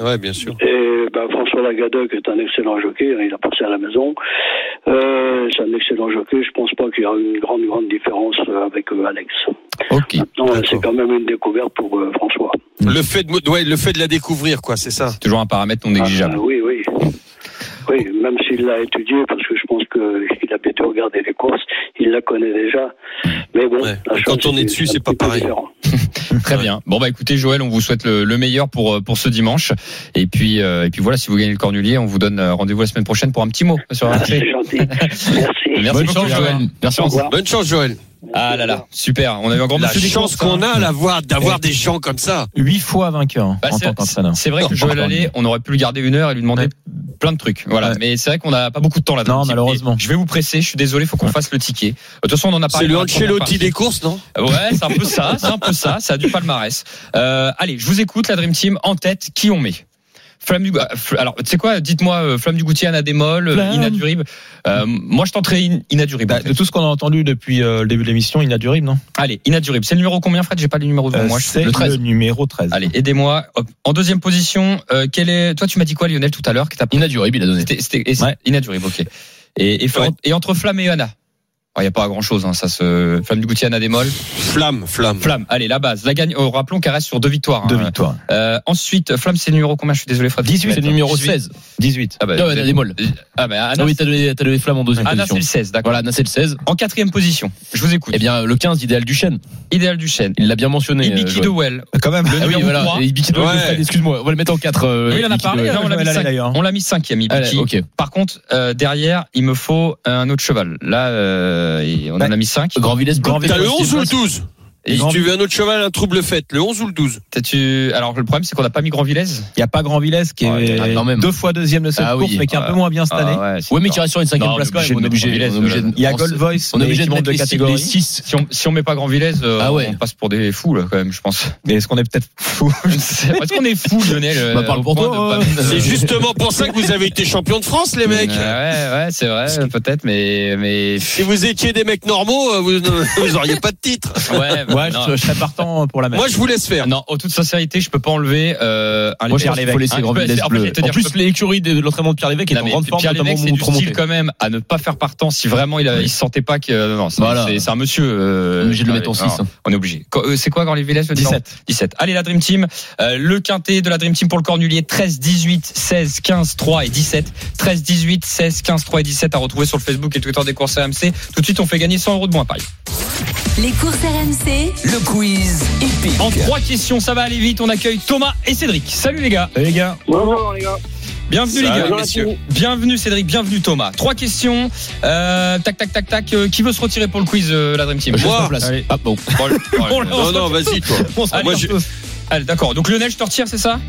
Ouais, bien sûr. Et bah, François Lagadec est un excellent jockey, hein, il a passé à la maison. Euh, c'est un excellent jockey, je pense pas qu'il y a une grande, grande différence euh, avec euh, Alex. Ok. Non, c'est quand même une découverte pour euh, François. Le fait de, ouais, le fait de la découvrir, quoi, c'est ça. C'est toujours un paramètre non négligeable. Ah, oui, oui. Oui, même s'il l'a étudié, parce que je pense qu'il a peut-être regardé les courses, il la connaît déjà. Mais bon, Ouais. la Quand on est dessus, c'est pas pareil. différent. Très bien. Bon bah écoutez Joël, on vous souhaite le, le meilleur pour euh, pour ce dimanche. Et puis euh, et puis voilà, si vous gagnez le Cornulier, on vous donne euh, rendez-vous la semaine prochaine pour un petit mot sur Ah, RMC. c'est gentil. Merci. Merci Bonne beaucoup, chance, Joël. Merci. Bonne chance, Joël. Ah là là, super. On a eu un grand La chance courses, hein. qu'on a à la voir, d'avoir des gens comme ça. Huit fois vainqueur Bah, en c'est- tant qu'entraîneur. C'est vrai que Joël. Allais, on aurait pu le garder une heure et lui demander plein de trucs. Voilà. Ouais. Mais c'est vrai qu'on n'a pas beaucoup de temps là. Non, malheureusement. Je vais vous presser. Je suis désolé, faut qu'on fasse le ticket. De toute façon, on en a C'est parlé. le la première Ancelotti des courses, non? Ouais, c'est un peu ça. C'est un peu ça. Ça a du palmarès. Euh, allez, je vous écoute. La Dream Team en tête. Qui on met? Flamme du Fl- alors tu sais quoi dites-moi euh, Flamme du Goutier Anna Démol euh, Flamme. Ina Durib euh, moi je tenterai In- Ina Durib en Bah, de tout ce qu'on a entendu depuis euh, le début de l'émission, rythme, non? Allez Ina Durib c'est le numéro combien Fred? J'ai pas le numéro devant Euh, moi C'est le 13 le numéro 13. allez aidez-moi en deuxième position euh, quel est toi tu m'as dit quoi Lionel tout à l'heure que t'as Il a du il a donné. C'était, Ouais. Ina Durib, ok. Et, et, Ouais. et entre Flamme et Anna? Il n'y a pas grand chose, hein, ça se. Flamme du Goutier, Anna Démol. Flamme, flamme. Flamme, allez, la base. La gagne, oh, rappelons qu'elle reste sur deux victoires. Deux hein. victoires. Euh, ensuite, Flamme, c'est le numéro combien? Je suis désolé, Fred. 18, C'est le numéro 18. 16. 18. Ah, bah, Non, vous Anna êtes- Démol. Ah, bah, Ah Anna, oui, t'as donné, t'as donné Flamme en deuxième Anna, c'est position. le 16, d'accord. Voilà, Anna, c'est le 16. En quatrième position, je vous écoute. Eh bien, le 15, idéal du chêne. Idéal du chêne. Il l'a bien mentionné. euh, Ibiki Joël. de Well. Quand même. Le Ah oui, voilà. 3. Et Ibiki de Ouais. Excuse-moi. On va le mettre en 4. Oui, il en a parlé, non, on l'a mis Joël Allais, 5. d'ailleurs. On l'a mis cinquième, Ibiki. Par contre, euh, derrière, il me faut un autre cheval. Là, euh, et on en Ouais. a mis 5. Grand Villesse, Grand T'as le Villesse, 11 ou le 12 Et Si tu veux un autre cheval, un trouble fait, le 11 ou le 12 Tu... Alors, le problème, c'est qu'on n'a pas mis Grand Villez. Il n'y a pas Grand Villesse qui Ouais, est quand même. deux fois deuxième de cette Ah course, oui. mais qui est un peu moins bien cette année. Ah, ouais, c'est Ouais, mais qui reste sur une cinquième Non, place quand même. On est obligé Il y a Gold Voice, On est obligé de monte mettre de les six- catégorie. les 6. Si on, si on met pas Grand Villez, euh, Ah ouais. on passe pour des fous, là, quand même, je pense. Mais est-ce qu'on est peut-être fou Est-ce qu'on est fous, Lionel euh, Bah, parle pour toi, pas- hein. C'est justement pour ça que vous avez été champion de France, les mecs. Ouais, ouais, c'est vrai, peut-être, mais, mais. Si vous étiez des mecs normaux, euh, vous, vous auriez pas de titre. Ouais, Ouais, je, je serais partant pour la mettre. Moi, je vous laisse faire. Non, en toute sincérité, je peux pas enlever euh, un Moi, je Pierre pense qu'il faut laisser Un- Grand Villesse bleu. En plus, l'écurie de l'entraînement de Pierre Lévesque est en grande forme, Pierre Lévesque, c'est du style quand même à ne pas faire partant si vraiment il, a, il se sentait pas que non, c'est Voilà. c'est- c'est un monsieur. Euh, On est obligé de le mettre en non, six, hein. On est obligé. Quand- euh, C'est quoi Grand Villez le numéro 17. 17. Allez la Dream Team, Euh, le quintet de la Dream Team pour le Cornulier 13, 18, 16, 15, 3 et 17. 13, 18, 16, 15, 3 et 17 à retrouver sur le Facebook et Twitter des courses RMC. Tout de suite on fait gagner 100 euros de bons à Paris. Les courses RMC, Le quiz épique. En trois questions, ça va aller vite. On accueille Thomas et Cédric. Salut les gars. Salut les gars. Bonjour les gars. Bienvenue les gars. messieurs. Bienvenue Cédric, bienvenue Thomas. Trois questions. Euh, tac tac tac tac. Euh, qui veut se retirer pour le quiz euh, la Dream Team Je place. Allez. Ah bon. Bon, le- bon, Non, non, vas-y, toi. Allez, Moi, Allez, d'accord. Donc Lionel, je te retire, c'est ça?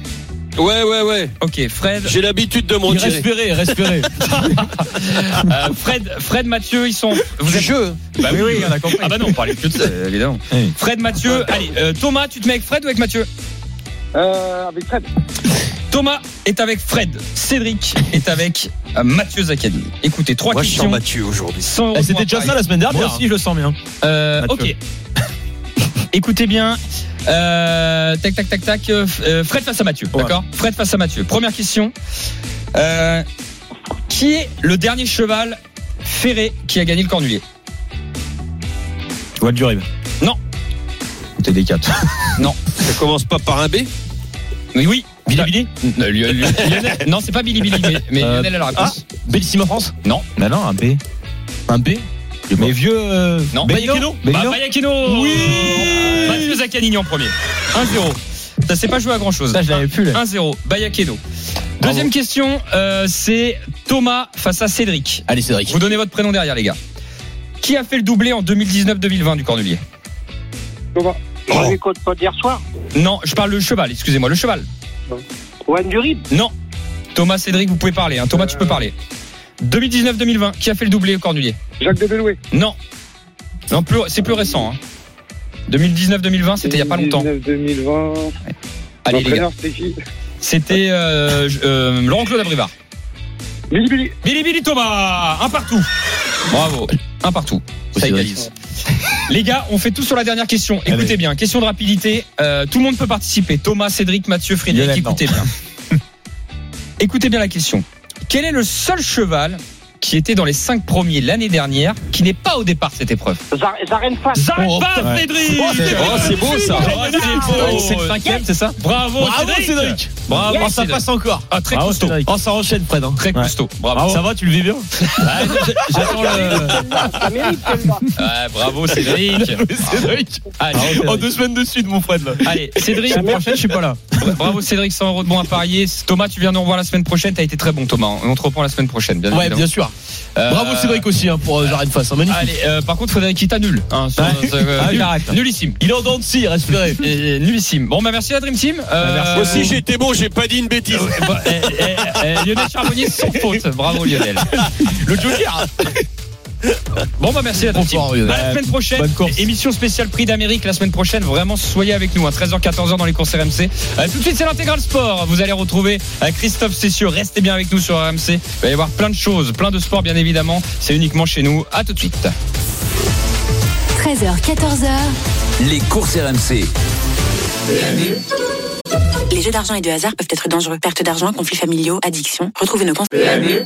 Ouais, ouais, ouais. Ok, Fred, J'ai l'habitude de m'en tirer. respirait, respirait. euh, Fred, Fred, Mathieu, ils sont. Vous Du êtes. jeu. Bah oui, oui, on a compris. Ah bah non, on parlait que de ça, évidemment. Oui. Fred, Mathieu. Allez, euh, Thomas, tu te mets avec Fred ou avec Mathieu Euh, avec Fred. Thomas est avec Fred. Cédric est avec euh, Mathieu Zaccani. Écoutez, trois Moi, je suis en questions. Mathieu aujourd'hui. 100 euros Eh, C'était déjà ça la semaine Moi dernière. aussi, je le sens bien. Euh, ok. Écoutez bien. Euh, tac, tac, tac, tac. euh, euh, Fred face à Mathieu. Ouais. D'accord Fred face à Mathieu. Première question. Euh, qui est le dernier cheval ferré qui a gagné le Cornulier? Joël Durib. Non. C'était des 4. Ça commence pas par un B? Oui, oui. Billy Billy? Non, c'est pas Billy Billy, mais, mais Euh, Lionel a la réponse. Bellissima France? Non, non, un B. Un B? Mais vieux. euh, Non, Benigno Bah, Bayakeno Oui Mathieu Zaccanini en premier. 1-0. Ça s'est pas joué à grand chose. Ça, je l'avais plus, là. 1-0. Bayakeno. Deuxième question, euh, c'est Thomas face à Cédric. Allez, Cédric. Vous donnez votre prénom derrière, les gars. Qui a fait le doublé en 2019-2020 du Cornulier? Thomas. De pas d'hier soir? Non, je parle le cheval, excusez-moi, le cheval. Juan Durib. Non. Thomas, Cédric, vous pouvez parler. hein. Thomas, tu peux parler. 2019-2020, qui a fait le doublé au Cornulier Jacques de Belouet. Non. Non, plus, c'est plus récent. hein. 2019-2020, c'était il y a pas longtemps. 2020. Allez, les gars. C'était euh, euh, Laurent-Claude Abrivard. Billy Billy. Billy Billy Thomas, un partout. Bravo, un partout. Ça égalise. Les gars, on fait tout sur la dernière question. Écoutez Allez. bien, question de rapidité. Euh, tout le monde peut participer. Thomas, Cédric, Mathieu, Frédéric, écoutez bien. écoutez bien la question. Quel est le seul cheval qui était dans les cinq premiers l'année dernière, qui n'est pas au départ de cette épreuve Zar- Zaren Fan. Zarenbach, ouais. Cédric Oh, c'est beau, ça. Oh, c'est beau. C'est le cinquième, c'est ça? Bravo, Bravo, Cédric. Cédric. Bravo, Oh, ça passe encore. Ah, très costaud. Oh, ça enchaîne, Fred. hein. Très costaud. Bravo. Ça va, tu le vis bien? Ah, J'attends le. Bravo Cédric. Cédric. Allez, En deux semaines de suite, mon Fred. là. allez, Cédric. La prochaine, je suis pas là. Bravo Cédric, 100 euros de bons à parier. Thomas, tu viens nous revoir la semaine prochaine. T'as été très bon, Thomas. On te reprend la semaine prochaine, bien Ouais, évidemment. bien sûr. Euh, Bravo Cédric aussi hein, pour euh, Jarren Face. hein, magnifique. Allez, euh, par contre, faudrait qu'il t'annule. Hein, sur- euh, Ah, nul- j'arrête. nullissime. Il est en dents de scie, respirez. Euh, nullissime. Bon, bah merci la Dream Team. Euh, merci. Moi aussi, j'ai été bon, j'ai pas dit une bêtise. Eh, eh, eh, Lionel Charbonnier sans faute. Bravo Lionel. Le Joker. Bon bah merci à. À la semaine prochaine, émission spéciale Prix d'Amérique la semaine prochaine. Vraiment soyez avec nous à 13h 14h dans les courses RMC. Euh, tout de suite c'est l'intégral sport. Vous allez retrouver euh, Christophe Cessieux. Restez bien avec nous sur RMC. Il va y avoir plein de choses, plein de sports bien évidemment. C'est uniquement chez nous. À tout de suite. 13h, 14h. Les courses RMC. Les jeux d'argent et de hasard peuvent être dangereux. Perte d'argent, conflits familiaux, addiction. Retrouvez nos conseils.